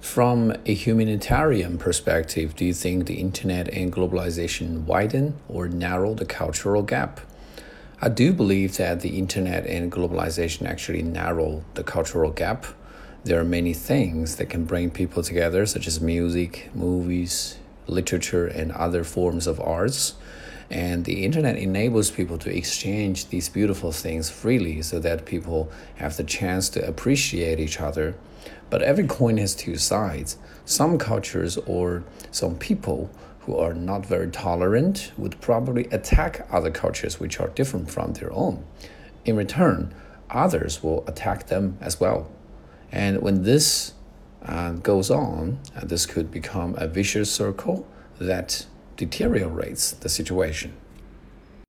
From a humanitarian perspective, do you think the internet and globalization widen or narrow the cultural gap? I do believe that the internet and globalization actually narrow the cultural gap. There are many things that can bring people together, such as music, movies, literature, and other forms of arts. And the internet enables people to exchange these beautiful things freely so that people have the chance to appreciate each other. But every coin has two sides. Some cultures or some people who are not very tolerant would probably attack other cultures which are different from their own. In return, others will attack them as well. And when this uh, goes on, uh, this could become a vicious circle that deteriorates the situation.